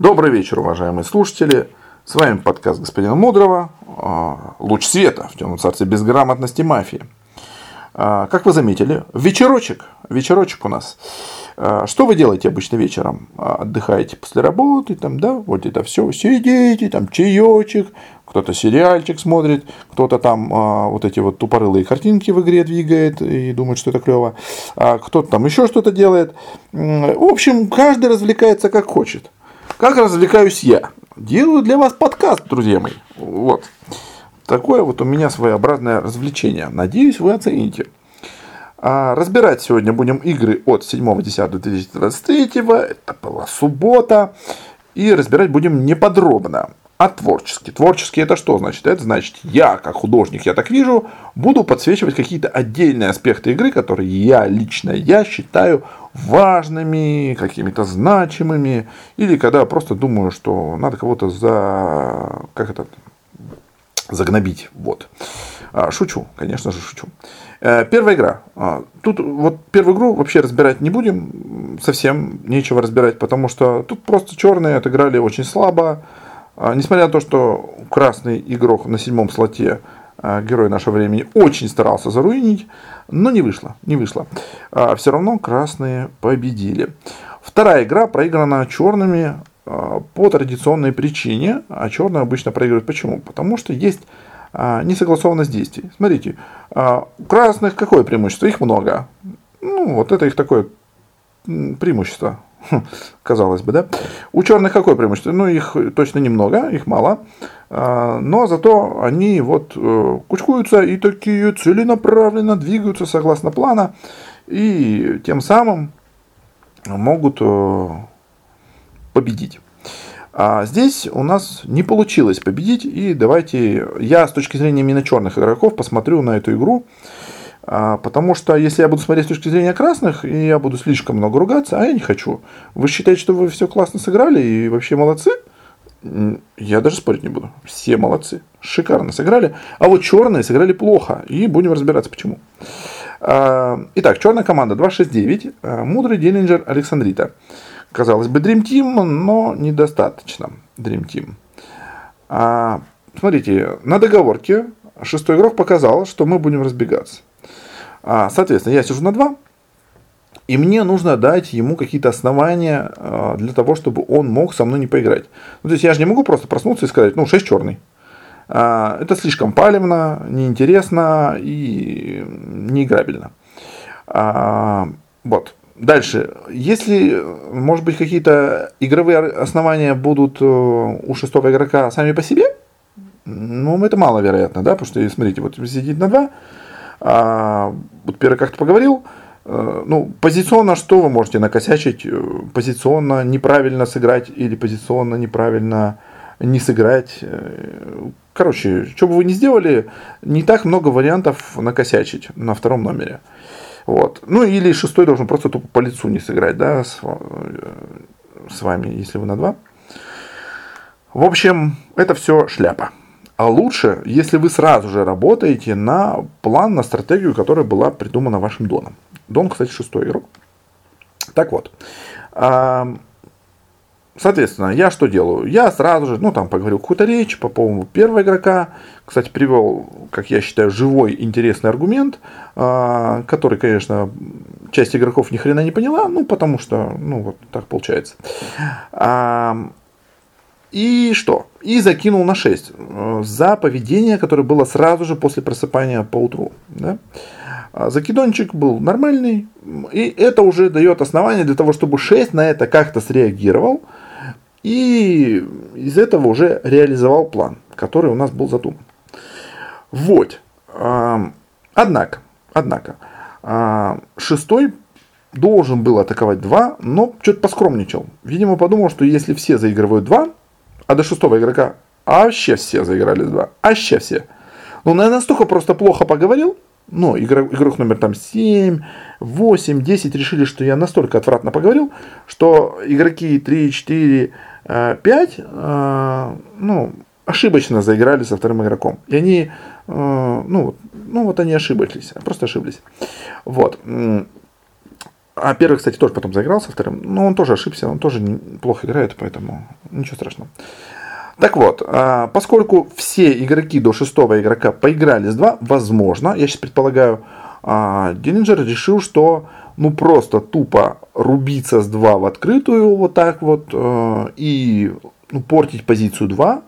Добрый вечер, уважаемые слушатели. С вами подкаст господина Мудрого а, «Луч света в темном царстве безграмотности мафии». А, как вы заметили, вечерочек, вечерочек у нас. А, что вы делаете обычно вечером? Отдыхаете после работы, там, да, вот это все, сидите, там, чаечек, кто-то сериальчик смотрит, кто-то там вот эти вот тупорылые картинки в игре двигает и думает, что это клево, кто-то там еще что-то делает. В общем, каждый развлекается как хочет. Как развлекаюсь я? Делаю для вас подкаст, друзья мои. Вот. Такое вот у меня своеобразное развлечение. Надеюсь, вы оцените. А разбирать сегодня будем игры от 7.10.2023. Это была суббота. И разбирать будем неподробно а творчески. Творчески это что значит? Это значит, я как художник, я так вижу, буду подсвечивать какие-то отдельные аспекты игры, которые я лично я считаю важными, какими-то значимыми, или когда просто думаю, что надо кого-то за, как это, загнобить. Вот. А, шучу, конечно же, шучу. Э, первая игра. А, тут вот первую игру вообще разбирать не будем, совсем нечего разбирать, потому что тут просто черные отыграли очень слабо, несмотря на то, что красный игрок на седьмом слоте а, герой нашего времени очень старался заруинить, но не вышло, не вышло. А, Все равно красные победили. Вторая игра проиграна черными по традиционной причине, а черные обычно проигрывают почему? Потому что есть несогласованность действий. Смотрите, у красных какое преимущество? Их много. Ну, вот это их такое преимущество. казалось бы, да. У черных какое преимущество? Ну, их точно немного, их мало, а, но зато они вот э, кучкуются и такие целенаправленно двигаются согласно плана, и тем самым могут э, победить. А здесь у нас не получилось победить, и давайте я с точки зрения именно черных игроков посмотрю на эту игру, потому что если я буду смотреть с точки зрения красных, и я буду слишком много ругаться, а я не хочу. Вы считаете, что вы все классно сыграли и вообще молодцы? Я даже спорить не буду. Все молодцы. Шикарно сыграли. А вот черные сыграли плохо. И будем разбираться почему. А, итак, черная команда 269. А, мудрый Диллинджер Александрита. Казалось бы, Dream Team, но недостаточно Dream Team. Смотрите, на договорке шестой игрок показал, что мы будем разбегаться. А, соответственно, я сижу на 2, и мне нужно дать ему какие-то основания а, для того, чтобы он мог со мной не поиграть. Ну, то есть я же не могу просто проснуться и сказать, ну, 6 черный. А, это слишком палевно, неинтересно и неиграбельно. Вот. Дальше. Если, может быть, какие-то игровые основания будут э, у шестого игрока сами по себе, ну, это маловероятно, да, потому что, смотрите, вот сидит на 2, а, вот первый как-то поговорил, э, ну, позиционно что вы можете накосячить? Э, позиционно неправильно сыграть или позиционно неправильно не сыграть. Э, короче, что бы вы ни сделали, не так много вариантов накосячить на втором номере. Вот. Ну или шестой должен просто тупо по лицу не сыграть, да, с, с вами, если вы на два. В общем, это все шляпа. А лучше, если вы сразу же работаете на план, на стратегию, которая была придумана вашим Доном. Дон, кстати, шестой игрок. Так вот. Соответственно, я что делаю? Я сразу же, ну, там, поговорил какую-то речь по поводу первого игрока. Кстати, привел, как я считаю, живой, интересный аргумент, а, который, конечно, часть игроков ни хрена не поняла, ну, потому что, ну, вот так получается. И что? И закинул на 6 э, за поведение, которое было сразу же после просыпания по утру. Да? А закидончик был нормальный, и это уже дает основание для того, чтобы 6 на это как-то среагировал, и из этого уже реализовал план, который у нас был задуман. Вот. Однако, однако, шестой должен был атаковать 2, но что-то поскромничал. Видимо, подумал, что если все заигрывают 2, а до шестого игрока вообще все заиграли 2. Вообще все. Ну, настолько просто плохо поговорил, ну, игрок, игрок номер там 7, 8, 10 решили, что я настолько отвратно поговорил, что игроки 3, 4, 5, ну, ошибочно заиграли со вторым игроком. И они, э, ну, ну вот они ошиблись, просто ошиблись. Вот. А первый, кстати, тоже потом заиграл со вторым. Но он тоже ошибся, он тоже плохо играет, поэтому ничего страшного. Так вот, а, поскольку все игроки до шестого игрока поиграли с 2, возможно, я сейчас предполагаю, Диллинджер решил, что ну просто тупо рубиться с 2 в открытую вот так вот э, и ну, портить позицию 2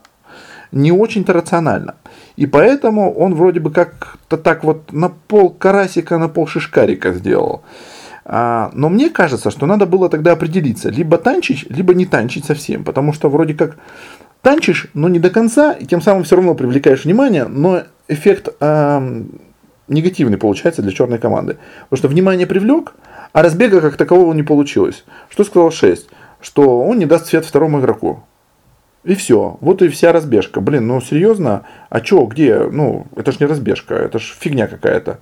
не очень-то рационально. И поэтому он вроде бы как-то так вот на пол карасика, на пол шишкарика сделал. А, но мне кажется, что надо было тогда определиться, либо танчить, либо не танчить совсем, потому что вроде как танчишь, но не до конца, и тем самым все равно привлекаешь внимание, но эффект э, негативный получается для черной команды. Потому что внимание привлек, а разбега как такового не получилось. Что сказал 6? Что он не даст свет второму игроку. И все. Вот и вся разбежка. Блин, ну серьезно? А чё, где? Ну, это ж не разбежка, это ж фигня какая-то.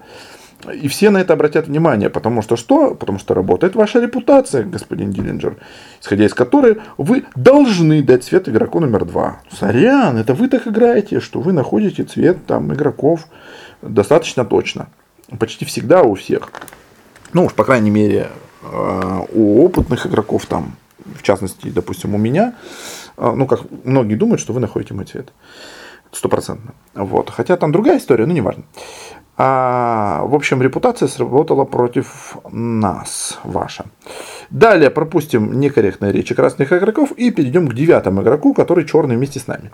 И все на это обратят внимание, потому что что? Потому что работает ваша репутация, господин Диллинджер, исходя из которой вы должны дать цвет игроку номер два. Сорян, это вы так играете, что вы находите цвет там игроков достаточно точно. Почти всегда у всех. Ну уж, по крайней мере, э, у опытных игроков там, в частности, допустим, у меня, э, ну, как многие думают, что вы находите мой цвет. Стопроцентно. Вот. Хотя там другая история, но неважно. А, в общем, репутация сработала против нас, ваша. Далее пропустим некорректные речи красных игроков и перейдем к девятому игроку, который черный вместе с нами.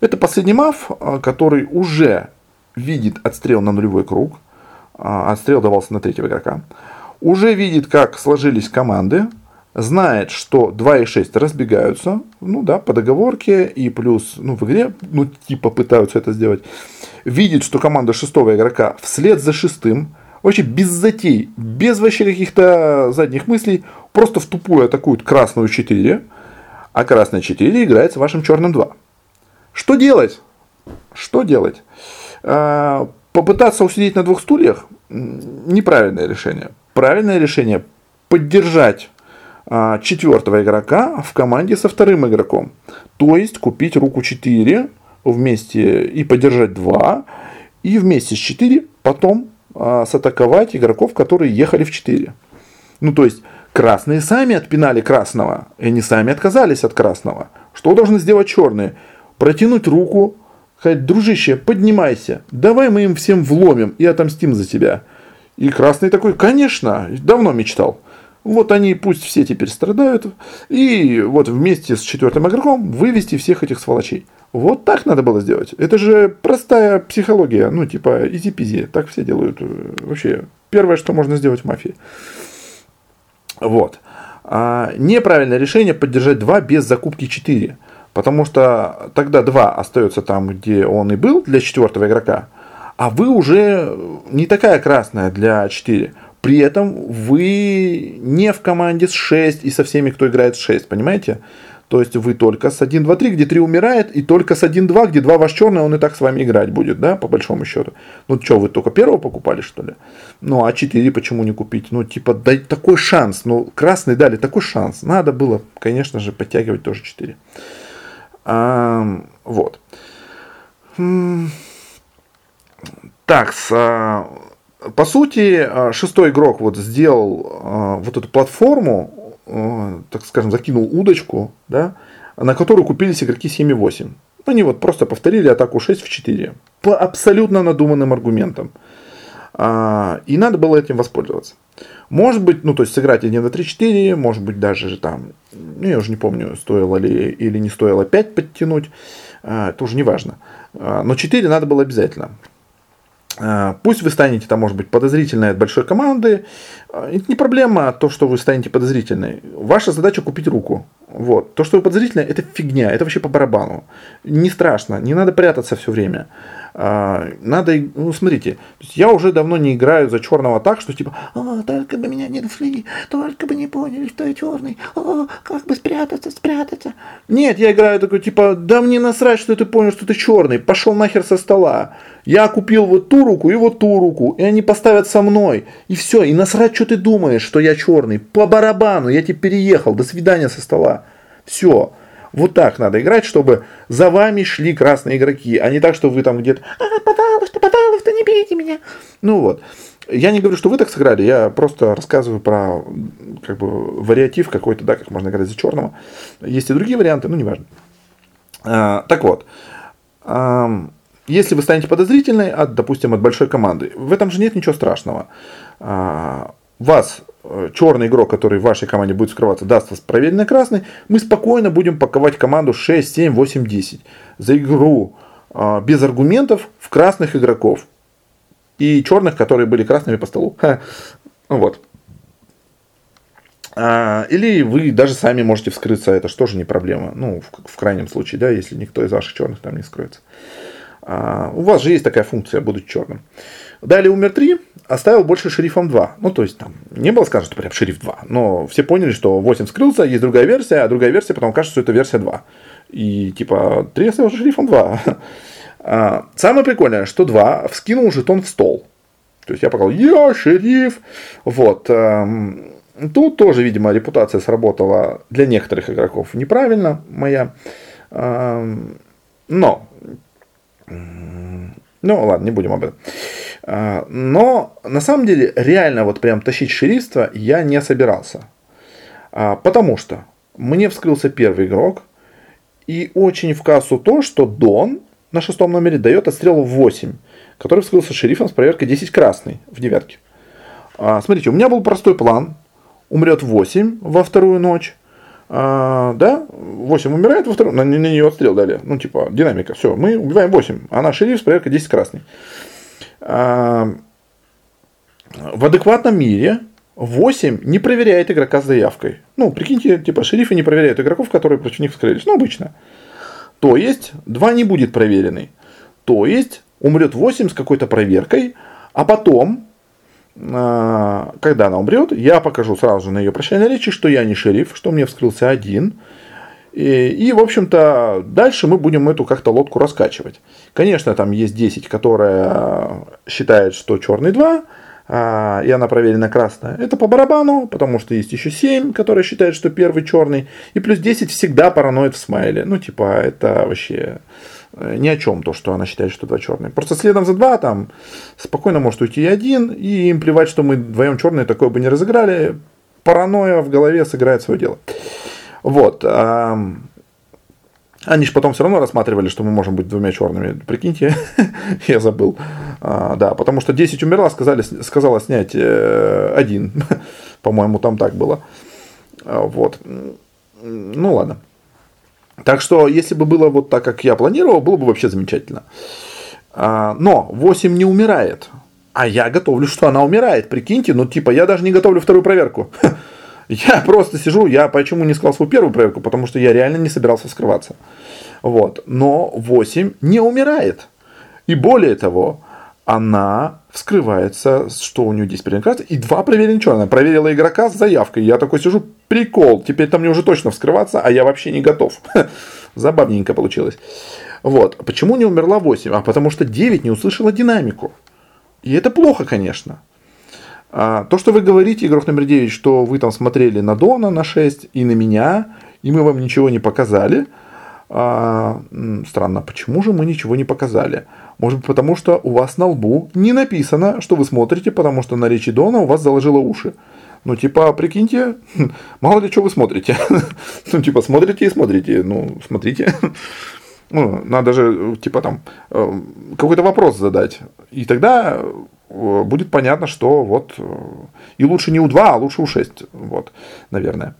Это последний мав, э, который уже видит отстрел на нулевой круг. А, отстрел давался на третьего игрока. Уже видит, как сложились команды. Знает, что 2 и 6 разбегаются. Ну да, по договорке. И плюс, ну в игре, ну типа пытаются это сделать. Видит, что команда шестого игрока вслед за шестым. Вообще без затей, без вообще каких-то задних мыслей. Просто в тупую атакуют красную 4. А красная 4 играет с вашим черным 2. Что делать? Что делать? А, попытаться усидеть на двух стульях неправильное решение. Правильное решение поддержать четвертого игрока в команде со вторым игроком. То есть купить руку 4 вместе и поддержать 2, и вместе с 4 потом а, сатаковать игроков, которые ехали в 4. Ну, то есть, красные сами отпинали красного, и они сами отказались от красного. Что должны сделать черные? Протянуть руку, сказать, дружище, поднимайся, давай мы им всем вломим и отомстим за тебя. И Красный такой, конечно, давно мечтал. Вот они пусть все теперь страдают. И вот вместе с четвертым игроком вывести всех этих сволочей. Вот так надо было сделать. Это же простая психология. Ну, типа, изи-пизи. Так все делают. Вообще, первое, что можно сделать в мафии. Вот. А неправильное решение поддержать 2 без закупки 4. Потому что тогда 2 остается там, где он и был для четвертого игрока, а вы уже не такая красная для 4. При этом вы не в команде с 6 и со всеми, кто играет с 6, понимаете? То есть вы только с 1, 2, 3, где 3 умирает, и только с 1, 2, где 2 ваш черный, он и так с вами играть будет, да, по большому счету. Ну что, вы только первого покупали, что ли? Ну, а 4 почему не купить? Ну, типа, дай такой шанс. Ну, красный дали такой шанс. Надо было, конечно же, подтягивать тоже 4. А, вот. Так, с, а, по сути, а, шестой игрок вот сделал а, вот эту платформу, так скажем, закинул удочку, да, на которую купились игроки 7 и 8. Они вот просто повторили атаку 6 в 4 по абсолютно надуманным аргументам. И надо было этим воспользоваться. Может быть, ну, то есть сыграть 1 на 3, 4, может быть, даже там, ну, я уже не помню, стоило ли или не стоило 5 подтянуть, а, это уже не важно. А, но 4 надо было обязательно. А, пусть вы станете там, может быть, подозрительной от большой команды. Это не проблема, то, что вы станете подозрительной. Ваша задача купить руку. Вот. То, что вы подозрительны, это фигня, это вообще по барабану. Не страшно, не надо прятаться все время. А, надо, ну смотрите, я уже давно не играю за черного так, что типа, о, только бы меня не нашли, только бы не поняли, что я черный, о, как бы спрятаться, спрятаться. Нет, я играю такой, типа, да мне насрать, что ты понял, что ты черный, пошел нахер со стола. Я купил вот ту руку и вот ту руку, и они поставят со мной, и все, и насрать, что ты думаешь, что я черный, по барабану, я тебе переехал, до свидания со стола. Все. Вот так надо играть, чтобы за вами шли красные игроки, а не так, что вы там где-то, а, пожалуйста, пожалуйста, не бейте меня. Ну вот. Я не говорю, что вы так сыграли, я просто рассказываю про как бы, вариатив какой-то, да, как можно играть за черного. Есть и другие варианты, ну, неважно. А, так вот, а, если вы станете подозрительной, от, допустим, от большой команды, в этом же нет ничего страшного. А, вас черный игрок, который в вашей команде будет скрываться, даст вас проверенный красный, мы спокойно будем паковать команду 6, 7, 8, 10 за игру а, без аргументов в красных игроков и черных, которые были красными по столу. Ха. Вот. А, или вы даже сами можете вскрыться, это же тоже не проблема. Ну, в, в крайнем случае, да, если никто из ваших черных там не скроется. А, у вас же есть такая функция, будучи черным. Далее умер 3, оставил больше шерифом 2. Ну, то есть там не было сказано, что прям шериф 2. Но все поняли, что 8 скрылся, есть другая версия, а другая версия потом кажется, что это версия 2. И типа 3 оставил шерифом 2. А, самое прикольное, что 2 вскинул жетон в стол. То есть я показал, я шериф. Вот. Эм, тут тоже, видимо, репутация сработала для некоторых игроков неправильно моя. Эм, но ну, ладно, не будем об этом. А, но на самом деле реально вот прям тащить шерифство я не собирался. А, потому что мне вскрылся первый игрок. И очень в кассу то, что Дон на шестом номере дает отстрел в 8, который вскрылся шерифом с проверкой 10 красный в девятке. А, смотрите, у меня был простой план. Умрет 8 во вторую ночь. А, да, 8 умирает во втором, на, на нее отстрел дали. Ну, типа, динамика. Все, мы убиваем 8. Она шериф с проверкой 10 красный. А, в адекватном мире 8 не проверяет игрока с заявкой. Ну, прикиньте, типа, шерифы не проверяют игроков, которые против них вскрылись. Ну, обычно. То есть, 2 не будет проверенный. То есть, умрет 8 с какой-то проверкой, а потом а, когда она умрет, я покажу сразу же на ее прощальной речи, что я не шериф, что мне вскрылся один. И, и, в общем-то, дальше мы будем эту как-то лодку раскачивать. Конечно, там есть 10, которая считает, что черный 2, а, и она проверена красная. Это по барабану, потому что есть еще 7, которые считают, что первый черный. И плюс 10 всегда параноид в смайле. Ну, типа, это вообще ни о чем то, что она считает, что два черные. Просто следом за два там спокойно может уйти и один, и им плевать, что мы вдвоем черные такое бы не разыграли. Паранойя в голове сыграет свое дело. Вот. Они же потом все равно рассматривали, что мы можем быть двумя черными. Прикиньте, я забыл. А, да, потому что 10 умерла, сказали, сказала снять э, один. По-моему, там так было. А, вот. Ну ладно. Так что, если бы было вот так, как я планировал, было бы вообще замечательно. А, но 8 не умирает. А я готовлю, что она умирает. Прикиньте, ну типа я даже не готовлю вторую проверку. Я просто сижу, я почему не сказал свою первую проверку, потому что я реально не собирался скрываться. Вот. Но 8 не умирает. И более того, она вскрывается, что у нее здесь проверена и два проверенных черных. Проверила игрока с заявкой. Я такой сижу, прикол, теперь там мне уже точно вскрываться, а я вообще не готов. Забавненько получилось. Вот. Почему не умерла 8? А потому что 9 не услышала динамику. И это плохо, конечно. А, то, что вы говорите, игрок номер 9, что вы там смотрели на Дона на 6 и на меня, и мы вам ничего не показали. А, странно, почему же мы ничего не показали? Может быть, потому что у вас на лбу не написано, что вы смотрите, потому что на речи Дона у вас заложило уши. Ну, типа, прикиньте, мало ли что вы смотрите. ну, типа, смотрите и смотрите. Ну, смотрите. ну, надо же, типа, там, э, какой-то вопрос задать. И тогда э, будет понятно, что вот э, и лучше не у 2, а лучше у 6. Вот, наверное.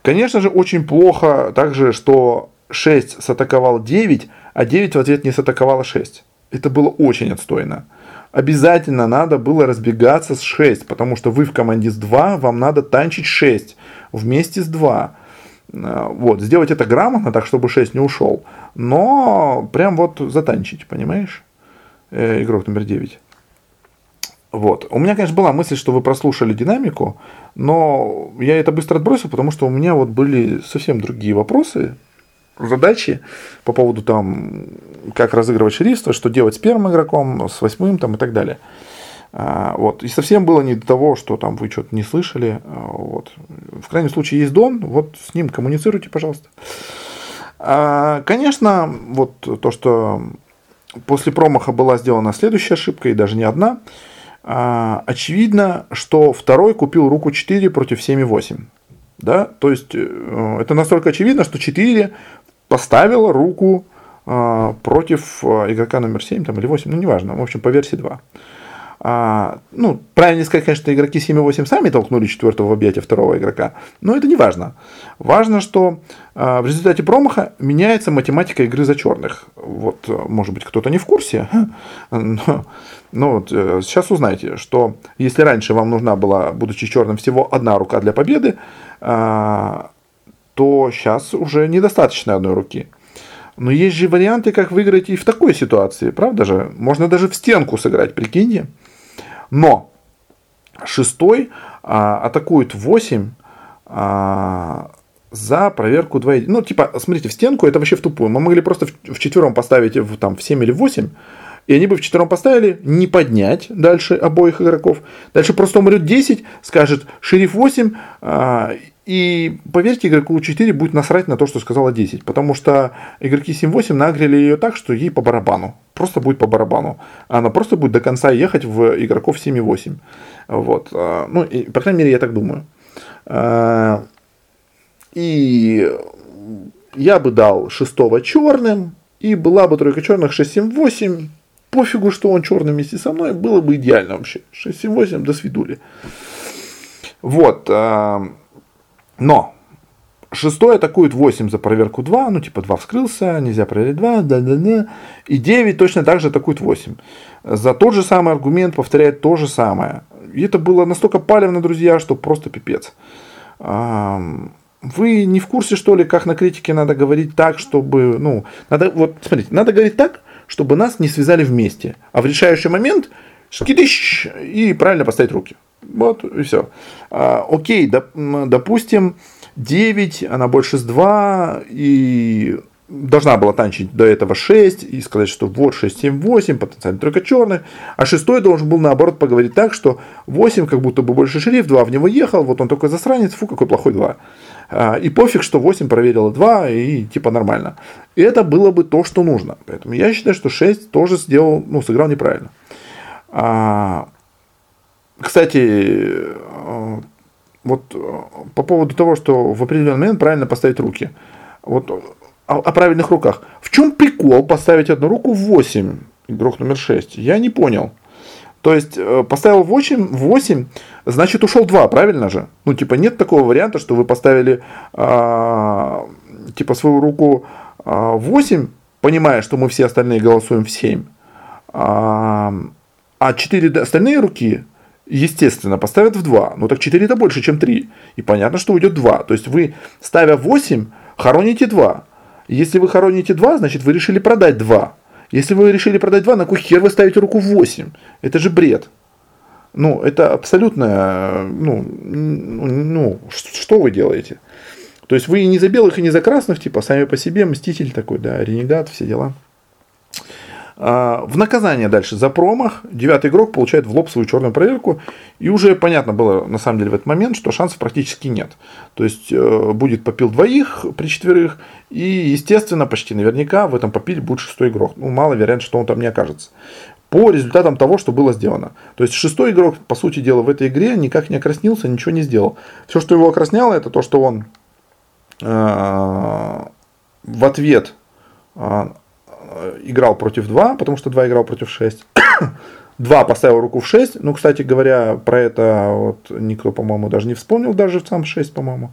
Конечно же, очень плохо также, что 6 сатаковал 9, а 9 в ответ не сатаковало 6. Это было очень отстойно обязательно надо было разбегаться с 6, потому что вы в команде с 2, вам надо танчить 6 вместе с 2. Э, вот, сделать это грамотно, так, чтобы 6 не ушел. Но прям вот затанчить, понимаешь? Э, игрок номер 9. Вот. У меня, конечно, была мысль, что вы прослушали динамику, но я это быстро отбросил, потому что у меня вот были совсем другие вопросы, задачи по поводу там, как разыгрывать шерифство, что делать с первым игроком, с восьмым там и так далее. А, вот. И совсем было не до того, что там вы что-то не слышали. А, вот. В крайнем случае есть Дон, вот с ним коммуницируйте, пожалуйста. А, конечно, вот то, что после промаха была сделана следующая ошибка, и даже не одна, очевидно, что второй купил руку 4 против 7,8. Да? То есть э, это настолько очевидно, что 4 поставила руку против э, игрока номер 7 там, или 8, ну неважно, в общем, по версии 2. А, ну, правильно сказать, конечно, игроки 7 и 8 сами толкнули четвертого в объятие второго игрока, но это не важно. Важно, что а, в результате промаха меняется математика игры за черных. Вот, может быть, кто-то не в курсе, но, но вот, э, сейчас узнаете, что если раньше вам нужна была, будучи черным, всего одна рука для победы, а, то сейчас уже недостаточно одной руки. Но есть же варианты, как выиграть и в такой ситуации, правда же? Можно даже в стенку сыграть, прикиньте. Но шестой а, атакует 8 а, за проверку 2. Ну, типа, смотрите, в стенку это вообще в тупую. Мы могли просто в, в четвером поставить в, там, в 7 или в 8, и они бы в четвером поставили, не поднять дальше обоих игроков. Дальше просто умрет 10, скажет шериф 8, а, и поверьте, игроку 4 будет насрать на то, что сказала 10, потому что игроки 7-8 нагрели ее так, что ей по барабану. Просто будет по барабану. Она просто будет до конца ехать в игроков 7-8. Вот. А, ну, и, по крайней мере, я так думаю. А, и я бы дал шестого черным, и была бы тройка черных 6-7-8. Пофигу, что он черный вместе со мной, было бы идеально вообще. 6-7-8, до свидули. Вот. Но шестой атакует 8 за проверку 2, ну типа 2 вскрылся, нельзя проверить 2, да, да, да. И 9 точно так же атакует 8. За тот же самый аргумент повторяет то же самое. И это было настолько палевно, друзья, что просто пипец. Вы не в курсе, что ли, как на критике надо говорить так, чтобы, ну, надо, вот, смотрите, надо говорить так, чтобы нас не связали вместе. А в решающий момент скидыщ, и правильно поставить руки. Вот и все. А, окей, доп, допустим, 9, она больше с 2, и должна была танчить до этого 6 и сказать, что вот 6, 7, 8, потенциально только черных. А шестой должен был наоборот поговорить так, что 8 как будто бы больше шериф, 2 в него ехал, вот он такой засранец, фу, какой плохой 2. А, и пофиг, что 8 проверила 2 и типа нормально. И это было бы то, что нужно. Поэтому я считаю, что 6 тоже сделал, ну, сыграл неправильно. А, кстати, э, вот э, по поводу того, что в определенный момент правильно поставить руки. Вот о, о правильных руках. В чем прикол поставить одну руку в 8, игрок номер 6? Я не понял. То есть э, поставил 8, 8, значит ушел 2, правильно же? Ну, типа, нет такого варианта, что вы поставили а, типа свою руку а, 8, понимая, что мы все остальные голосуем в 7. А, а 4 остальные руки естественно, поставят в 2. Ну так 4 это больше, чем 3. И понятно, что уйдет 2. То есть вы, ставя 8, хороните 2. Если вы хороните 2, значит вы решили продать 2. Если вы решили продать 2, на какой хер вы ставите руку в 8? Это же бред. Ну, это абсолютно, ну, ну что вы делаете? То есть вы и не за белых, и не за красных, типа, сами по себе, мститель такой, да, ренегат, все дела. А, в наказание дальше за промах девятый игрок получает в лоб свою черную проверку. И уже понятно было на самом деле в этот момент, что шансов практически нет. То есть э, будет попил двоих при четверых. И естественно, почти наверняка в этом попиле будет шестой игрок. Ну, мало вероятно, что он там не окажется. По результатам того, что было сделано. То есть шестой игрок, по сути дела, в этой игре никак не окраснился, ничего не сделал. Все, что его окрасняло, это то, что он э, в ответ э, играл против 2, потому что 2 играл против 6. 2 поставил руку в 6. Ну, кстати говоря, про это вот никто, по-моему, даже не вспомнил, даже сам 6, по-моему.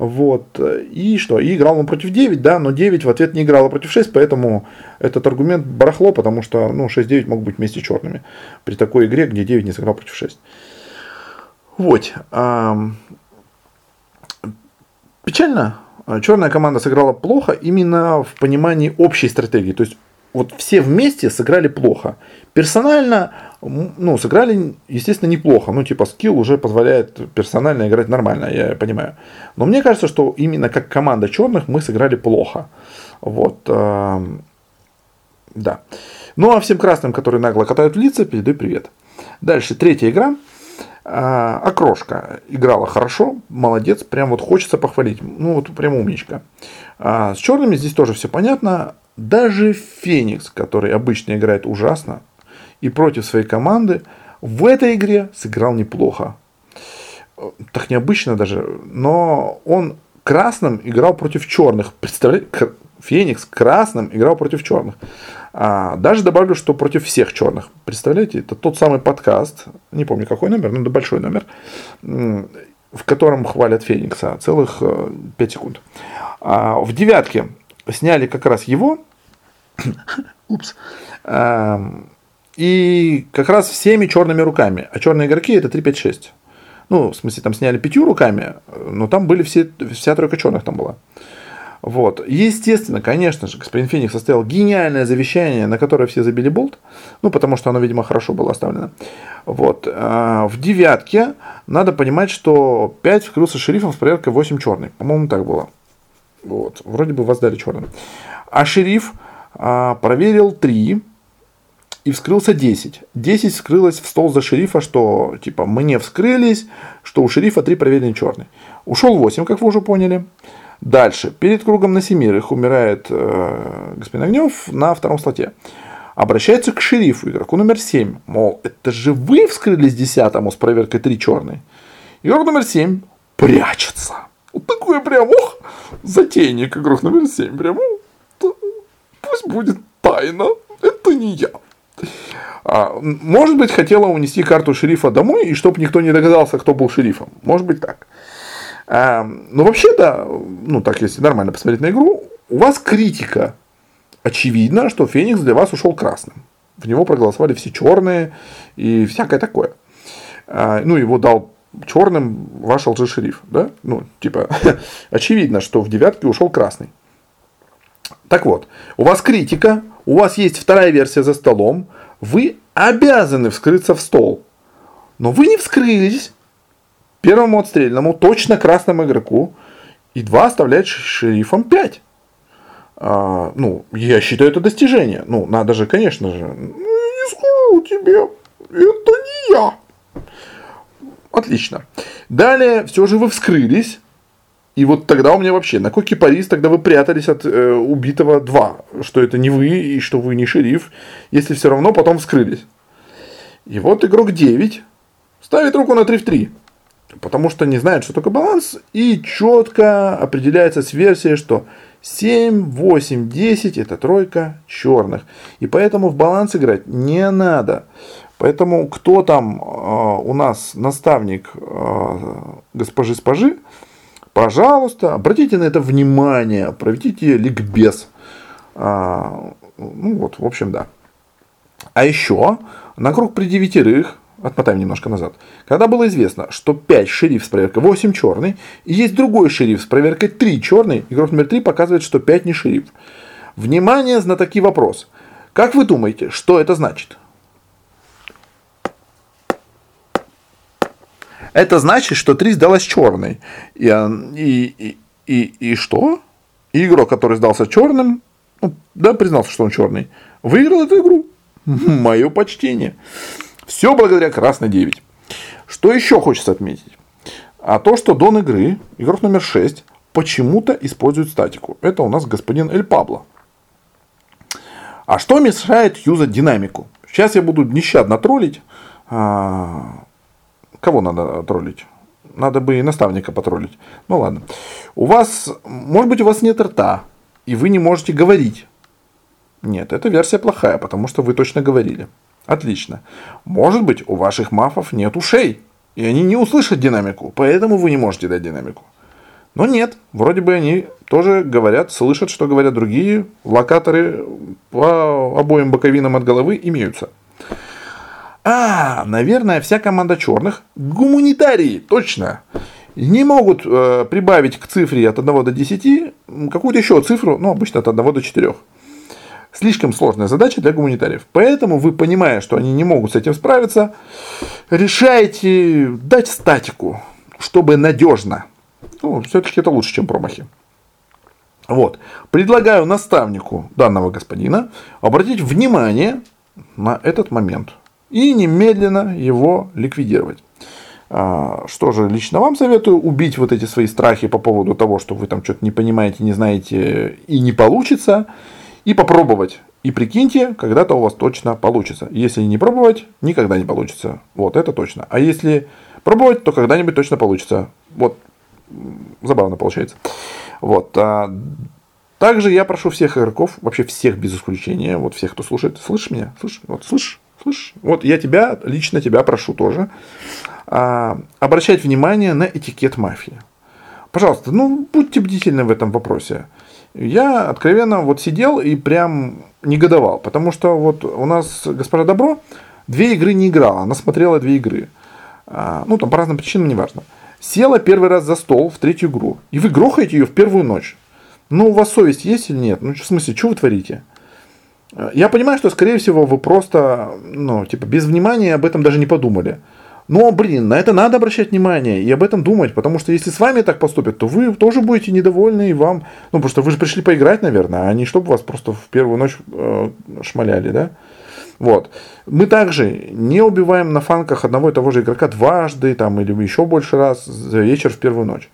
Вот. И что? И играл он против 9, да, но 9 в ответ не играла против 6, поэтому этот аргумент барахло, потому что ну, 6-9 могут быть вместе черными при такой игре, где 9 не сыграл против 6. Вот. Печально, черная команда сыграла плохо именно в понимании общей стратегии. То есть вот все вместе сыграли плохо. Персонально, ну, сыграли, естественно, неплохо. Ну, типа, скилл уже позволяет персонально играть нормально, я понимаю. Но мне кажется, что именно как команда черных мы сыграли плохо. Вот. Э, да. Ну, а всем красным, которые нагло катают лица, передаю привет. Дальше, третья игра. А, окрошка играла хорошо, молодец, прям вот хочется похвалить. Ну вот прям умничка. А, с черными здесь тоже все понятно. Даже Феникс, который обычно играет ужасно и против своей команды, в этой игре сыграл неплохо. Так необычно даже, но он красным играл против черных. Представляете, Феникс красным играл против черных. А, даже добавлю, что против всех черных. Представляете, это тот самый подкаст, не помню какой номер, но это большой номер, в котором хвалят Феникса целых 5 э, секунд. А, в девятке сняли как раз его. Упс. А, и как раз всеми черными руками. А черные игроки это 3, 5, 6. Ну, в смысле, там сняли пятью руками, но там были все, вся тройка черных там была. Вот. Естественно, конечно же, господин Феникс составил гениальное завещание, на которое все забили болт, ну, потому что оно, видимо, хорошо было оставлено. Вот. А, в девятке надо понимать, что 5 вскрылся шерифом с проверкой 8 черный. По-моему, так было. Вот. Вроде бы воздали черным. А шериф а, проверил 3 и вскрылся 10. 10 вскрылось в стол за шерифа, что типа мы не вскрылись, что у шерифа 3 проверены черный. Ушел 8, как вы уже поняли. Дальше. Перед кругом на семерых умирает э, господин Огнев на втором слоте. Обращается к шерифу, игроку номер 7. Мол, это же вы вскрылись десятому с проверкой 3 черный. Игрок номер 7 прячется. Вот такой прям, ох, затейник игрок номер 7. Прям, пусть будет тайна. Это не я. А, может быть, хотела унести карту шерифа домой, и чтобы никто не догадался, кто был шерифом. Может быть так. А, но вообще, да, ну так, если нормально посмотреть на игру, у вас критика. Очевидно, что Феникс для вас ушел красным. В него проголосовали все черные и всякое такое. А, ну, его дал черным ваш лжешериф, да? Ну, типа, очевидно, что в девятке ушел красный. Так вот, у вас критика, у вас есть вторая версия за столом, вы обязаны вскрыться в стол. Но вы не вскрылись. Первому отстрельному, точно красному игроку. И два оставляет шерифом 5. А, ну, я считаю это достижение. Ну, надо же, конечно же. Не скажу тебе, это не я. Отлично. Далее, все же вы вскрылись. И вот тогда у меня вообще, на какой кипарис тогда вы прятались от э, убитого 2, что это не вы и что вы не шериф, если все равно потом вскрылись. И вот игрок 9 ставит руку на 3 в 3, потому что не знает, что такое баланс, и четко определяется с версией, что 7, 8, 10 это тройка черных. И поэтому в баланс играть не надо. Поэтому кто там э, у нас наставник э, госпожи Спажи, Пожалуйста, обратите на это внимание, проведите ликбез. А, ну вот, в общем, да. А еще на круг при девятерых, отмотаем немножко назад, когда было известно, что 5 шериф с проверкой 8 черный, и есть другой шериф с проверкой 3 черный, игрок номер 3 показывает, что 5 не шериф. Внимание, знатоки вопрос. Как вы думаете, что это значит? Это значит, что 3 сдалась черной. И, и, и, и, и что? И игрок, который сдался черным, ну, да, признался, что он черный, выиграл эту игру. Мое почтение. Все благодаря красной 9. Что еще хочется отметить? А то, что дон игры, игрок номер 6, почему-то использует статику. Это у нас господин Эль Пабло. А что мешает юзать динамику? Сейчас я буду нещадно троллить. А, Кого надо троллить? Надо бы и наставника потроллить. Ну ладно. У вас, может быть, у вас нет рта, и вы не можете говорить. Нет, эта версия плохая, потому что вы точно говорили. Отлично. Может быть, у ваших мафов нет ушей, и они не услышат динамику, поэтому вы не можете дать динамику. Но нет, вроде бы они тоже говорят, слышат, что говорят другие. Локаторы по обоим боковинам от головы имеются. А, наверное, вся команда черных гуманитарии, точно. Не могут э, прибавить к цифре от 1 до 10 какую-то еще цифру, ну, обычно от 1 до 4. Слишком сложная задача для гуманитариев. Поэтому вы, понимая, что они не могут с этим справиться, решаете дать статику, чтобы надежно. Ну, все-таки это лучше, чем промахи. Вот. Предлагаю наставнику данного господина обратить внимание на этот момент и немедленно его ликвидировать. А, что же, лично вам советую убить вот эти свои страхи по поводу того, что вы там что-то не понимаете, не знаете и не получится, и попробовать. И прикиньте, когда-то у вас точно получится. Если не пробовать, никогда не получится. Вот, это точно. А если пробовать, то когда-нибудь точно получится. Вот, забавно получается. Вот. А, также я прошу всех игроков, вообще всех без исключения, вот всех, кто слушает, слышишь меня? Слышишь? Вот, слышишь? Слышишь? Вот я тебя, лично тебя прошу тоже, а, обращать внимание на этикет мафии. Пожалуйста, ну, будьте бдительны в этом вопросе. Я откровенно вот сидел и прям негодовал, потому что вот у нас госпожа Добро две игры не играла, она смотрела две игры. А, ну, там по разным причинам, неважно. Села первый раз за стол в третью игру, и вы грохаете ее в первую ночь. Ну, у вас совесть есть или нет? Ну, в смысле, что вы творите? Я понимаю, что, скорее всего, вы просто, ну, типа, без внимания об этом даже не подумали. Но, блин, на это надо обращать внимание и об этом думать, потому что если с вами так поступят, то вы тоже будете недовольны и вам, ну, потому что вы же пришли поиграть, наверное, а не чтобы вас просто в первую ночь э, шмаляли, да? Вот. Мы также не убиваем на фанках одного и того же игрока дважды там, или еще больше раз за вечер в первую ночь.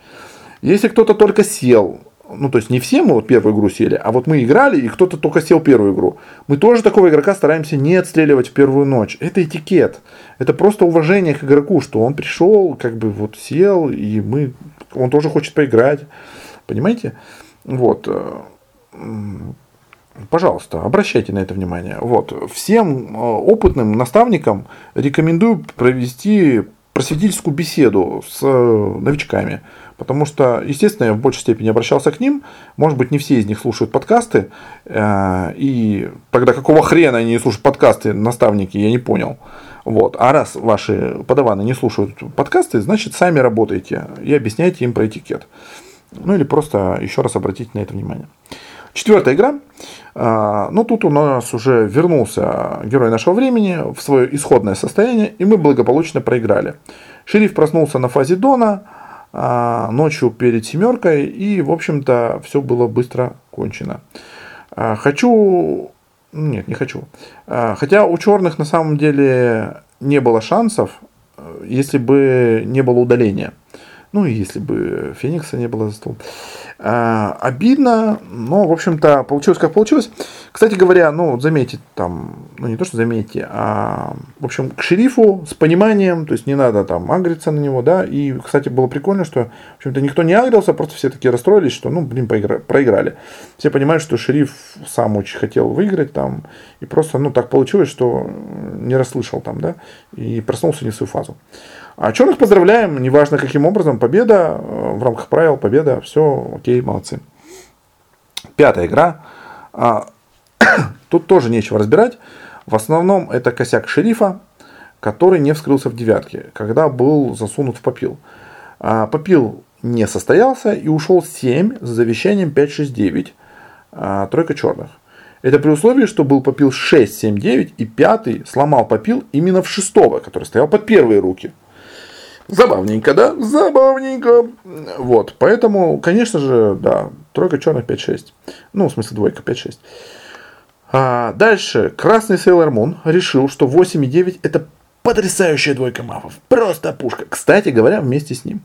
Если кто-то только сел, ну, то есть не все мы вот первую игру сели, а вот мы играли, и кто-то только сел первую игру. Мы тоже такого игрока стараемся не отстреливать в первую ночь. Это этикет. Это просто уважение к игроку, что он пришел, как бы вот сел, и мы, он тоже хочет поиграть. Понимаете? Вот. Пожалуйста, обращайте на это внимание. Вот. Всем э, опытным наставникам рекомендую провести просветительскую беседу с э, новичками. Потому что, естественно, я в большей степени обращался к ним. Может быть, не все из них слушают подкасты. Э, и тогда какого хрена они не слушают подкасты, наставники, я не понял. Вот. А раз ваши подаваны не слушают подкасты, значит, сами работаете и объясняйте им про этикет. Ну или просто еще раз обратите на это внимание. Четвертая игра. Э, ну, тут у нас уже вернулся герой нашего времени в свое исходное состояние, и мы благополучно проиграли. Шериф проснулся на фазе Дона, а, ночью перед семеркой, и, в общем-то, все было быстро кончено. А, хочу... Нет, не хочу. А, хотя у черных на самом деле не было шансов, если бы не было удаления. Ну, если бы Феникса не было за стол. А, обидно, но, в общем-то, получилось как получилось. Кстати говоря, ну, заметьте, там, ну, не то, что заметьте, а, в общем, к шерифу с пониманием, то есть не надо там агриться на него, да, и, кстати, было прикольно, что, в общем-то, никто не агрился, просто все такие расстроились, что, ну, блин, поигра- проиграли. Все понимают, что шериф сам очень хотел выиграть там, и просто, ну, так получилось, что не расслышал там, да, и проснулся не в свою фазу. А черных поздравляем, неважно каким образом, победа, э, в рамках правил победа, все окей, молодцы. Пятая игра. А, тут тоже нечего разбирать. В основном это косяк шерифа, который не вскрылся в девятке, когда был засунут в попил. А, попил не состоялся и ушел 7 с завещанием 5-6-9. А, тройка черных. Это при условии, что был попил 6, 7, 9 и пятый сломал попил именно в шестого, который стоял под первые руки. Забавненько, да? Забавненько. Вот, поэтому, конечно же, да, тройка черных 5-6. Ну, в смысле, двойка 5-6. А, дальше, красный Сейлор Мун решил, что 8,9 это потрясающая двойка мафов. Просто пушка. Кстати говоря, вместе с ним.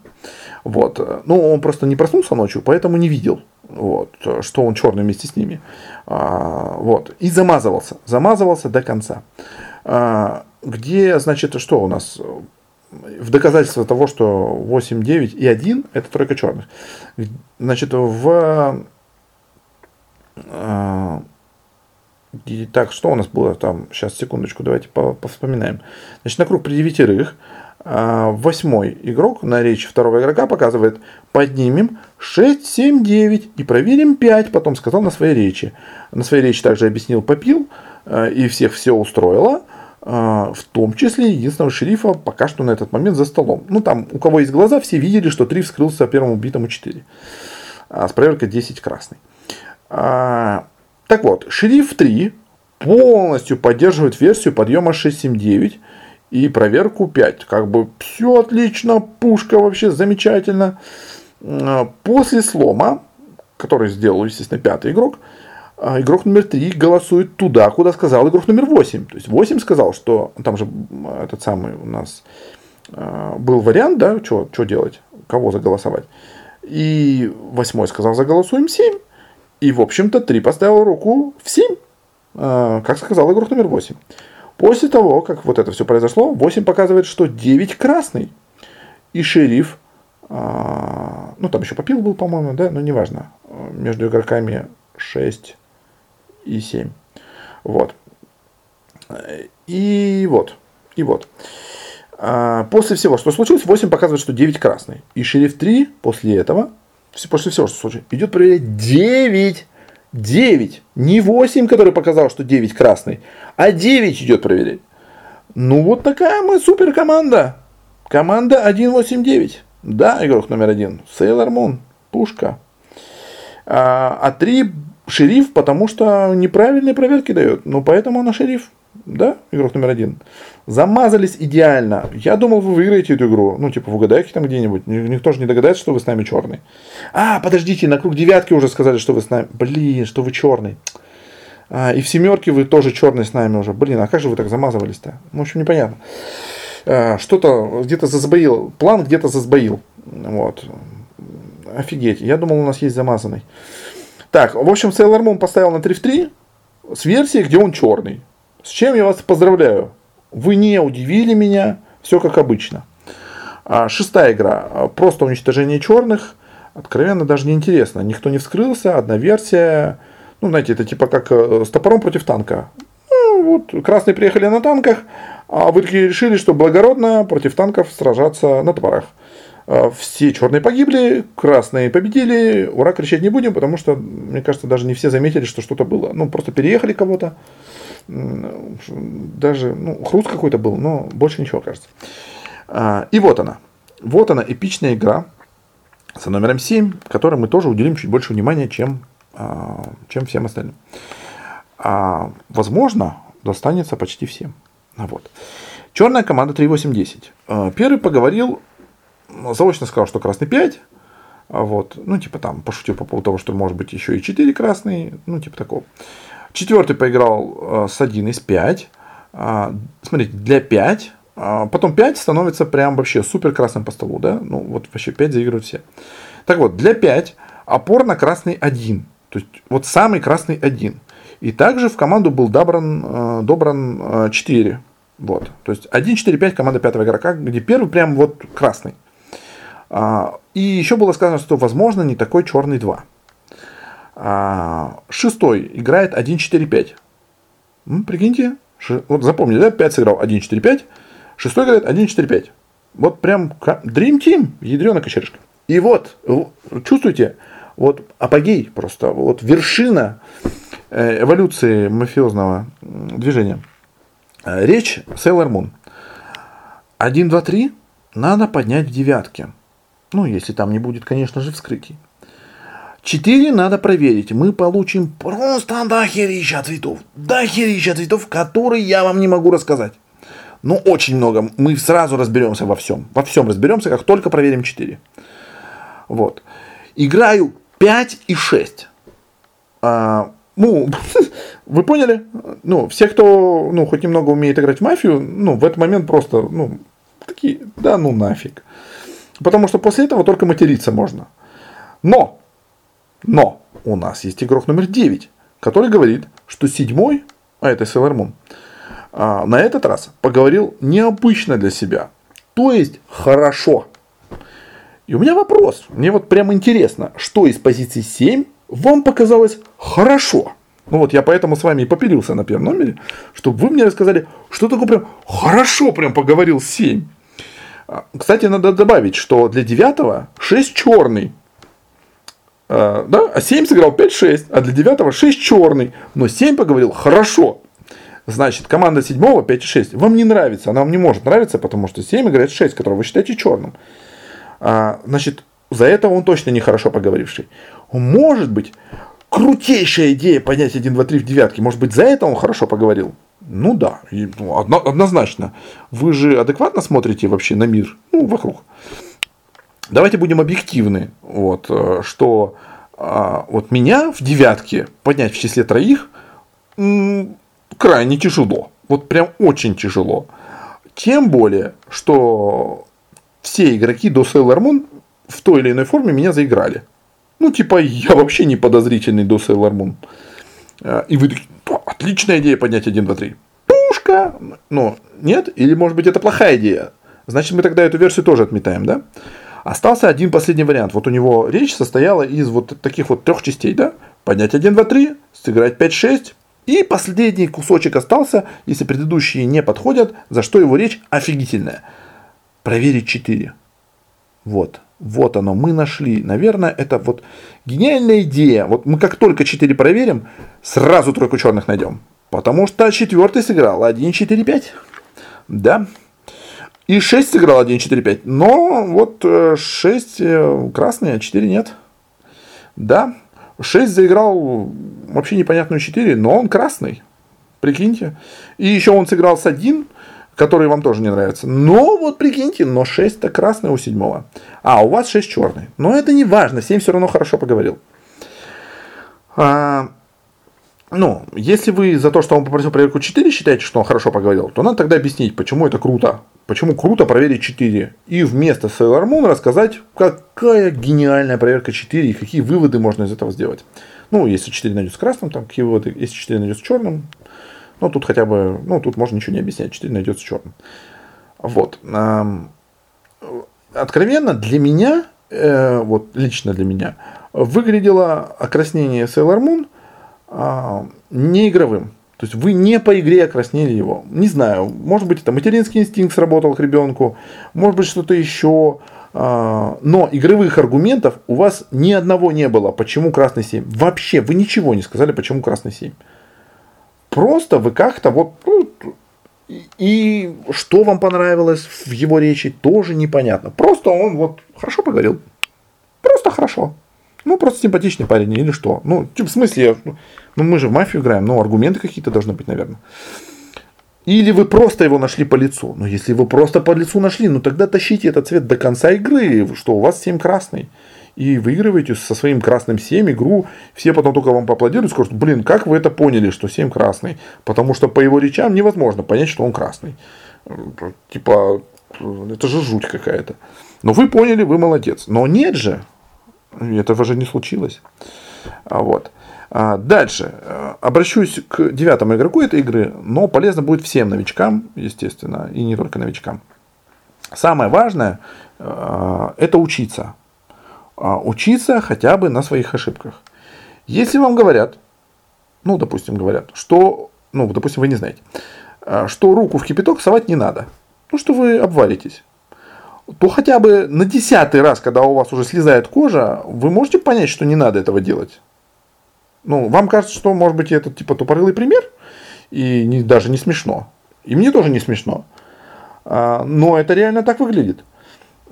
Вот. Ну, он просто не проснулся ночью, поэтому не видел, вот, что он черный вместе с ними. А, вот. И замазывался. Замазывался до конца. А, где, значит, что у нас? В доказательство того, что 8, 9 и 1 это тройка черных. Значит, в... Э, так, что у нас было там? Сейчас, секундочку, давайте повспоминаем. Значит, на круг при девятерых э, восьмой игрок на речь второго игрока показывает поднимем 6, 7, 9 и проверим 5, потом сказал на своей речи. На своей речи также объяснил попил э, и всех все устроило. А, в том числе единственного шерифа пока что на этот момент за столом. Ну, там, у кого есть глаза, все видели, что 3 вскрылся первому убитому 4. А, с проверкой 10 красный. А, так вот, шериф 3 полностью поддерживает версию подъема 679 и проверку 5. Как бы все отлично, пушка вообще замечательно. После слома, который сделал, естественно, пятый игрок, а игрок номер три голосует туда, куда сказал игрок номер восемь. То есть восемь сказал, что там же этот самый у нас а, был вариант, да, что делать, кого заголосовать. И восьмой сказал, заголосуем семь. И, в общем-то, три поставил руку в семь. э, как сказал игрок номер 8. После того, как вот это все произошло, 8 показывает, что 9 красный. И шериф, ну там еще попил был, по-моему, да, но неважно, между игроками 6 и 7. Вот. И вот. И вот. А, после всего, что случилось, 8 показывает, что 9 красный. И шериф 3 после этого, после всего, что случилось, идет проверять 9. 9. Не 8, который показал, что 9 красный, а 9 идет проверять. Ну вот такая мы супер команда. Команда 189. Да, игрок номер один. Сейлор Мун. Пушка. А, а 3 шериф, потому что неправильные проверки дает. Ну поэтому она шериф. Да, игрок номер один. Замазались идеально. Я думал, вы выиграете эту игру. Ну, типа, в угадайке там где-нибудь. Никто же не догадается, что вы с нами черный. А, подождите, на круг девятки уже сказали, что вы с нами. Блин, что вы черный. А, и в семерке вы тоже черный с нами уже. Блин, а как же вы так замазывались-то? Ну, в общем, непонятно. А, что-то где-то засбоил. План где-то засбоил. Вот. Офигеть. Я думал, у нас есть замазанный. Так, в общем, Sailor Moon поставил на 3 в 3 с версией, где он черный. С чем я вас поздравляю. Вы не удивили меня, все как обычно. А, шестая игра. Просто уничтожение черных. Откровенно даже не интересно. Никто не вскрылся, одна версия. Ну, знаете, это типа как э, с топором против танка. Ну, вот, красные приехали на танках, а вы такие решили, что благородно против танков сражаться на топорах. А, все черные погибли, красные победили, ура кричать не будем, потому что, мне кажется, даже не все заметили, что что-то было. Ну, просто переехали кого-то, даже ну, хруст какой-то был, но больше ничего, кажется. А, и вот она. Вот она, эпичная игра со номером 7, которой мы тоже уделим чуть больше внимания, чем, а, чем всем остальным. Возможно, достанется почти всем. Вот. Черная команда 3.8.10. Первый поговорил, заочно сказал, что красный 5. Вот. Ну, типа там пошутил по поводу того, что может быть еще и 4 красные. Ну, типа такого. Четвертый поиграл э, с 1 из 5. А, смотрите, для 5. А, потом 5 становится прям вообще супер красным по столу, да? Ну, вот вообще 5 заигрывают все. Так вот, для 5 опор на красный 1. То есть, вот самый красный 1. И также в команду был добран, э, добран 4. Э, вот. То есть 1, 4, 5 команда пятого игрока, где первый прям вот красный. А, и еще было сказано, что возможно не такой черный 2. А, шестой играет 1-4-5. Прикиньте, вот запомни, да, 5 сыграл 1-4-5, шестой играет 1-4-5. Вот прям Dream Team, ядрена кочерышка. И вот, чувствуете, вот апогей просто, вот вершина э, эволюции мафиозного движения. Э, речь Sailor Moon. 1, 2, 3 надо поднять в девятке. Ну, если там не будет, конечно же, вскрытий. 4 надо проверить. Мы получим просто дохерища цветов. Дохерища цветов, которые я вам не могу рассказать. Ну, очень много. Мы сразу разберемся во всем. Во всем разберемся, как только проверим 4. Вот. Играю 5 и 6. А, ну, вы поняли? Ну, все, кто, ну, хоть немного умеет играть в мафию, ну, в этот момент просто, ну, такие, да ну нафиг. Потому что после этого только материться можно. Но но у нас есть игрок номер 9, который говорит, что седьмой, а это Sailor Moon, а, на этот раз поговорил необычно для себя. То есть хорошо. И у меня вопрос. Мне вот прям интересно, что из позиции 7 вам показалось хорошо. Ну вот я поэтому с вами и попилился на первом номере, чтобы вы мне рассказали, что такое прям хорошо прям поговорил 7. А, кстати, надо добавить, что для девятого 6 черный, а, да, а 7 сыграл 5-6, а для 9 6 черный. Но 7 поговорил хорошо. Значит, команда 7 5-6. Вам не нравится, она вам не может нравиться, потому что 7 играет 6, которого вы считаете черным. А, значит, за это он точно не хорошо поговоривший. Может быть, крутейшая идея поднять 1, 2, 3 в девятке. Может быть, за это он хорошо поговорил? Ну да, ну, однозначно. Вы же адекватно смотрите вообще на мир, ну, вокруг. Давайте будем объективны, вот, э, что а, вот меня в девятке поднять в числе троих крайне тяжело. Вот прям очень тяжело. Тем более, что все игроки до Sailor Moon в той или иной форме меня заиграли. Ну, типа, я вообще не подозрительный до Sailor Moon. Э, и вы такие, Отличная идея поднять 1, 2, 3. Пушка! Ну, нет? Или, может быть, это плохая идея? Значит, мы тогда эту версию тоже отметаем, да? Остался один последний вариант. Вот у него речь состояла из вот таких вот трех частей, да? Поднять 1, 2, 3, сыграть 5, 6. И последний кусочек остался, если предыдущие не подходят, за что его речь офигительная. Проверить 4. Вот. Вот оно, мы нашли. Наверное, это вот гениальная идея. Вот мы как только 4 проверим, сразу тройку черных найдем. Потому что четвертый сыграл 1, 4, 5. Да. И 6 сыграл 1, 4, 5. Но вот 6 э, э, красные, а 4 нет. Да. 6 заиграл вообще непонятную 4, но он красный. Прикиньте. И еще он сыграл с 1, который вам тоже не нравится. Но вот прикиньте, но 6 это красный у седьмого. А у вас 6 черный. Но это не важно, 7 все равно хорошо поговорил. А, ну, если вы за то, что он попросил проверку 4, считаете, что он хорошо поговорил, то надо тогда объяснить, почему это круто. Почему круто проверить 4. И вместо Sailor Moon рассказать, какая гениальная проверка 4 и какие выводы можно из этого сделать. Ну, если 4 найдется красным, там какие выводы. Если 4 найдется черным, ну, тут хотя бы, ну, тут можно ничего не объяснять. 4 найдется черным. Вот. Откровенно, для меня, э, вот лично для меня, выглядело окраснение Sailor Moon – а, не игровым. То есть вы не по игре окраснели его. Не знаю, может быть это материнский инстинкт сработал к ребенку, может быть что-то еще. А, но игровых аргументов у вас ни одного не было, почему красный 7. Вообще, вы ничего не сказали, почему красный 7. Просто вы как-то вот... Ну, и что вам понравилось в его речи, тоже непонятно. Просто он вот хорошо поговорил. Просто хорошо. Ну, просто симпатичный парень или что. Ну, в смысле, ну, мы же в мафию играем, ну, аргументы какие-то должны быть, наверное. Или вы просто его нашли по лицу. Ну, если вы просто по лицу нашли, ну, тогда тащите этот цвет до конца игры, что у вас 7 красный. И выигрываете со своим красным 7 игру. Все потом только вам поаплодируют скажут, блин, как вы это поняли, что 7 красный? Потому что по его речам невозможно понять, что он красный. Типа, это же жуть какая-то. Но вы поняли, вы молодец. Но нет же, этого же не случилось. А Вот. А, дальше. Обращусь к девятому игроку этой игры, но полезно будет всем новичкам, естественно, и не только новичкам. Самое важное это учиться. А, учиться хотя бы на своих ошибках. Если вам говорят, ну, допустим, говорят, что, ну, допустим, вы не знаете, что руку в кипяток совать не надо, ну, что вы обвалитесь, то хотя бы на десятый раз, когда у вас уже слезает кожа, вы можете понять, что не надо этого делать. Ну, вам кажется, что, может быть, это типа тупорылый пример, и не, даже не смешно. И мне тоже не смешно. А, но это реально так выглядит.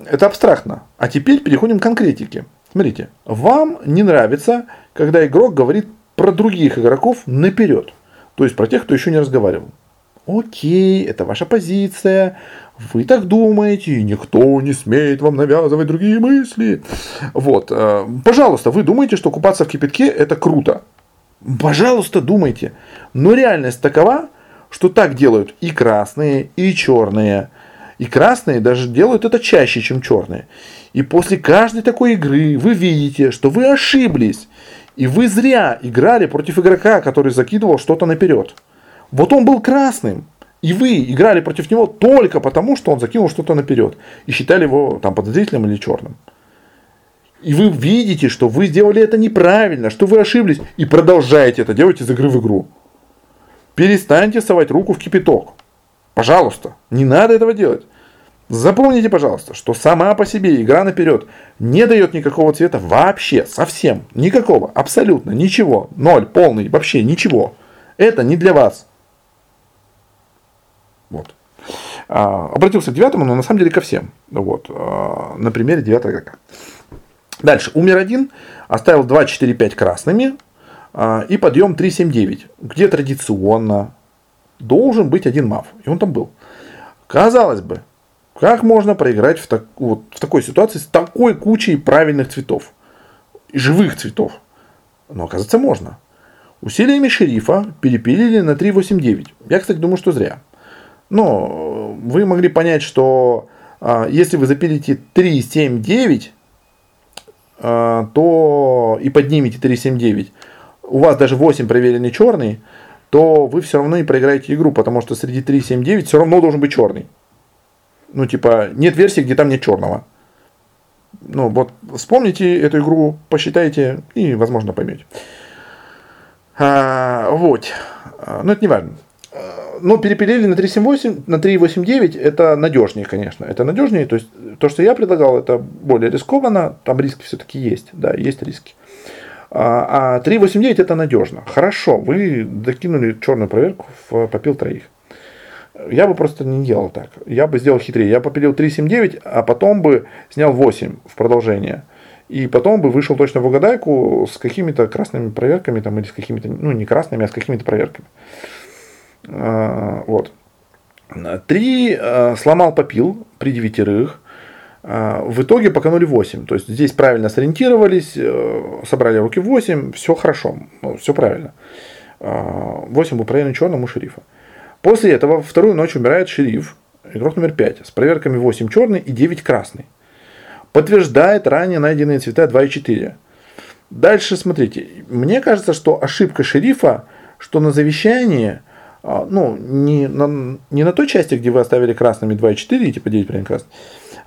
Это абстрактно. А теперь переходим к конкретике. Смотрите, вам не нравится, когда игрок говорит про других игроков наперед. То есть про тех, кто еще не разговаривал. Окей, это ваша позиция, вы так думаете, и никто не смеет вам навязывать другие мысли. Вот, э, пожалуйста, вы думаете, что купаться в кипятке это круто. Пожалуйста, думайте. Но реальность такова, что так делают и красные, и черные. И красные даже делают это чаще, чем черные. И после каждой такой игры вы видите, что вы ошиблись. И вы зря играли против игрока, который закидывал что-то наперед. Вот он был красным. И вы играли против него только потому, что он закинул что-то наперед. И считали его там подозрительным или черным. И вы видите, что вы сделали это неправильно, что вы ошиблись. И продолжаете это делать из игры в игру. Перестаньте совать руку в кипяток. Пожалуйста, не надо этого делать. Запомните, пожалуйста, что сама по себе игра наперед не дает никакого цвета вообще, совсем, никакого, абсолютно, ничего, ноль, полный, вообще ничего. Это не для вас. Вот. А, обратился к девятому, но на самом деле ко всем. Вот. А, на примере девятого игрока. Дальше. Умер один, оставил 2, 4, 5 красными а, и подъем 3, 7, 9, где традиционно должен быть один мав. И он там был. Казалось бы, как можно проиграть в, так, вот, в такой ситуации с такой кучей правильных цветов, живых цветов? Но оказывается можно. Усилиями шерифа перепилили на 3, 8, 9. Я, кстати, думаю, что зря. Но вы могли понять, что а, если вы запилите 3, 7, 9, а, то и поднимете 3, 7, 9, у вас даже 8 проверенный черный, то вы все равно и проиграете игру, потому что среди 3, 7, 9 все равно должен быть черный. Ну, типа, нет версии, где там нет черного. Ну, вот вспомните эту игру, посчитайте и, возможно, поймете. А, вот. А, но это не важно. А, но перепилили на 3.7.8, на 3.8.9 это надежнее, конечно. Это надежнее. То есть то, что я предлагал, это более рискованно. Там риски все-таки есть. Да, есть риски. А 3.8.9 а это надежно. Хорошо, вы докинули черную проверку в попил троих. Я бы просто не делал так. Я бы сделал хитрее. Я попилил 3.7.9, а потом бы снял 8 в продолжение. И потом бы вышел точно в угадайку с какими-то красными проверками, там, или с какими-то, ну, не красными, а с какими-то проверками. А, вот. Три а, сломал попил при девятерых. А, в итоге поканули 8. То есть здесь правильно сориентировались, э, собрали руки 8, все хорошо, ну, все правильно. 8 был проверен черным у шерифа. После этого вторую ночь умирает шериф, игрок номер 5, с проверками 8 черный и 9 красный. Подтверждает ранее найденные цвета 2 и 4. Дальше смотрите, мне кажется, что ошибка шерифа, что на завещании, ну, не на, не на той части, где вы оставили красными 2 и 4, типа 9 проверен красный,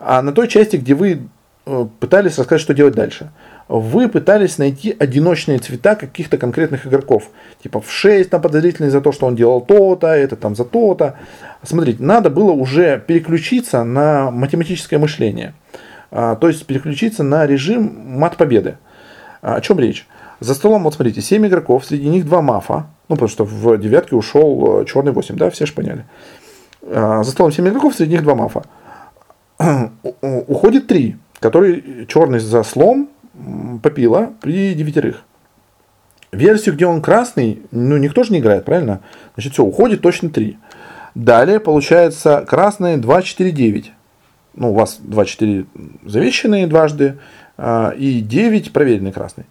а на той части, где вы э, пытались рассказать, что делать дальше. Вы пытались найти одиночные цвета каких-то конкретных игроков. Типа в 6 там подозрительный за то, что он делал то-то, это там за то-то. Смотрите, надо было уже переключиться на математическое мышление. А, то есть переключиться на режим мат победы. А, о чем речь? За столом, вот смотрите, 7 игроков, среди них 2 мафа. Ну, потому что в девятке ушел э, черный 8, да, все же поняли. А, за столом 7 игроков, среди них 2 мафа. уходит три, который черный за слом попила при девятерых. Версию, где он красный, ну никто же не играет, правильно? Значит, все, уходит точно три. Далее получается красные 2, 4, 9. Ну, у вас 2, 4 завещанные дважды а, и 9 проверенный красный.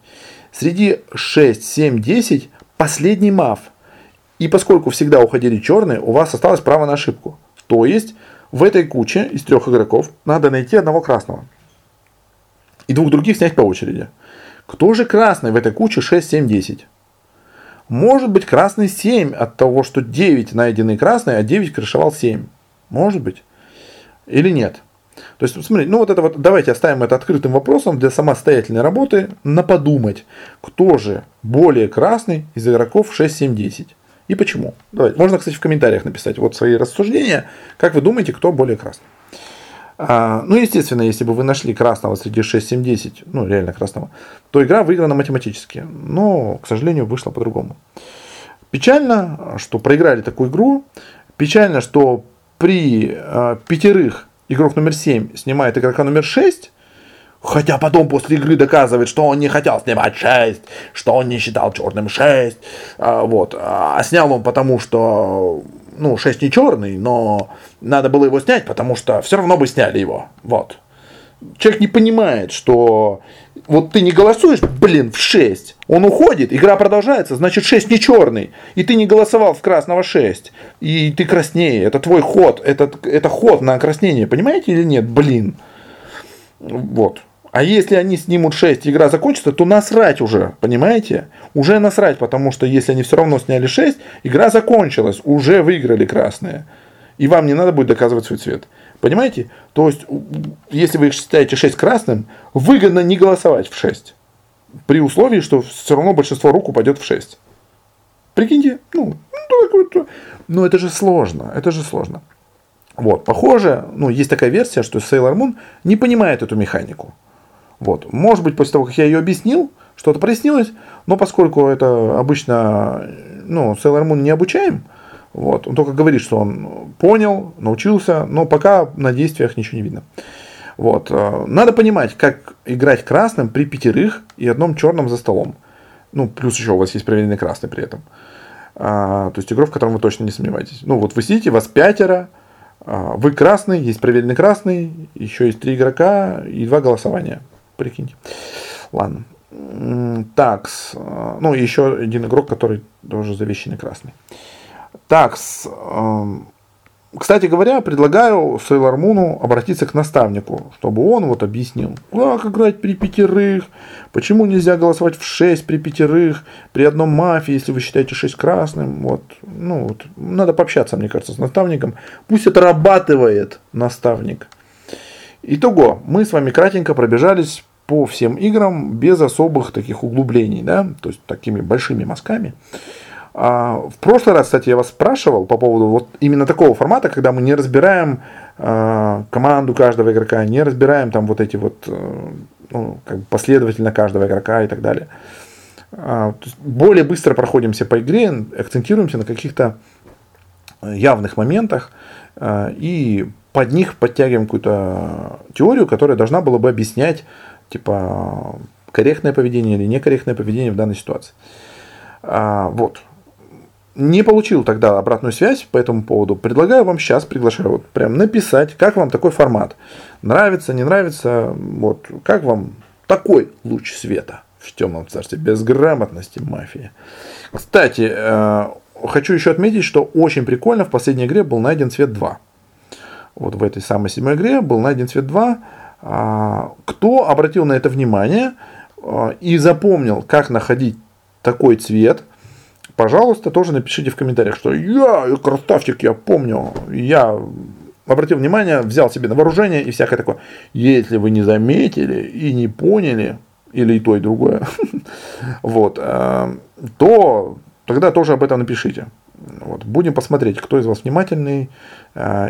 Среди 6, 7, 10 последний мав. И поскольку всегда уходили черные, у вас осталось право на ошибку. То есть в этой куче из трех игроков надо найти одного красного. И двух других снять по очереди. Кто же красный в этой куче 6, 7, 10? Может быть красный 7 от того, что 9 найденный красный, а 9 крышевал 7. Может быть. Или нет. То есть, смотрите, ну вот это вот, давайте оставим это открытым вопросом для самостоятельной работы, на подумать, кто же более красный из игроков 6, 7, 10. И почему? Давайте. Можно, кстати, в комментариях написать вот свои рассуждения. Как вы думаете, кто более красный? А, ну, естественно, если бы вы нашли красного среди 6, 7, 10, ну, реально красного, то игра выиграна математически. Но, к сожалению, вышло по-другому. Печально, что проиграли такую игру. Печально, что при э, пятерых игрок номер 7 снимает игрока номер 6, Хотя потом после игры доказывает, что он не хотел снимать 6, что он не считал черным 6. А, вот. А снял он потому, что ну, 6 не черный, но надо было его снять, потому что все равно бы сняли его. Вот. Человек не понимает, что вот ты не голосуешь, блин, в 6. Он уходит, игра продолжается, значит 6 не черный. И ты не голосовал в красного 6. И ты краснее. Это твой ход. Это, это ход на краснение. Понимаете или нет? Блин. Вот. А если они снимут 6, игра закончится, то насрать уже, понимаете? Уже насрать, потому что если они все равно сняли 6, игра закончилась, уже выиграли красные. И вам не надо будет доказывать свой цвет. Понимаете? То есть, если вы считаете 6 красным, выгодно не голосовать в 6. При условии, что все равно большинство рук упадет в 6. Прикиньте, ну, ну, это же сложно, это же сложно. Вот, похоже, ну, есть такая версия, что Sailor Moon не понимает эту механику. Вот. Может быть, после того, как я ее объяснил, что-то прояснилось, но поскольку это обычно, ну, Sailor Moon не обучаем, вот, он только говорит, что он понял, научился, но пока на действиях ничего не видно. Вот. Э, надо понимать, как играть красным при пятерых и одном черном за столом. Ну, плюс еще у вас есть проверенный красный при этом. А, то есть игрок, в котором вы точно не сомневаетесь. Ну, вот вы сидите, вас пятеро, а, вы красный, есть проверенный красный, еще есть три игрока и два голосования прикиньте. Ладно. Так, ну, еще один игрок, который тоже завещанный красный. Так, эм, кстати говоря, предлагаю Sailor Moon обратиться к наставнику, чтобы он вот объяснил, как играть при пятерых, почему нельзя голосовать в 6 при пятерых, при одном мафии, если вы считаете 6 красным. Вот. Ну, вот. Надо пообщаться, мне кажется, с наставником. Пусть отрабатывает наставник. Итого, мы с вами кратенько пробежались по всем играм без особых таких углублений, да, то есть такими большими мазками. А, в прошлый раз, кстати, я вас спрашивал по поводу вот именно такого формата, когда мы не разбираем а, команду каждого игрока, не разбираем там вот эти вот э, ну, как бы последовательно каждого игрока и так далее. А, более быстро проходимся по игре, акцентируемся на каких-то явных моментах и под них подтягиваем какую-то теорию, которая должна была бы объяснять типа корректное поведение или некорректное поведение в данной ситуации. Вот не получил тогда обратную связь по этому поводу. Предлагаю вам сейчас, приглашаю вот прям написать, как вам такой формат. Нравится, не нравится, вот как вам такой луч света в темном царстве, безграмотности мафии. Кстати, э, хочу еще отметить, что очень прикольно в последней игре был найден цвет 2. Вот в этой самой седьмой игре был найден цвет 2. А, кто обратил на это внимание э, и запомнил, как находить такой цвет – пожалуйста, тоже напишите в комментариях, что я красавчик, я помню, я обратил внимание, взял себе на вооружение и всякое такое. Если вы не заметили и не поняли, или и то, и другое, вот, э, то тогда тоже об этом напишите. Вот. Будем посмотреть, кто из вас внимательный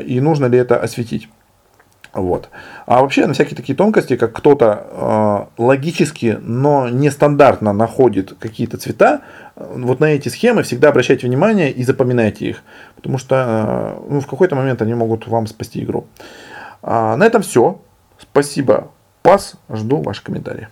и нужно ли это осветить. Вот. А вообще на всякие такие тонкости, как кто-то э, логически, но нестандартно находит какие-то цвета, вот на эти схемы всегда обращайте внимание и запоминайте их, потому что э, ну, в какой-то момент они могут вам спасти игру. А, на этом все. Спасибо. Пас. Жду ваши комментарии.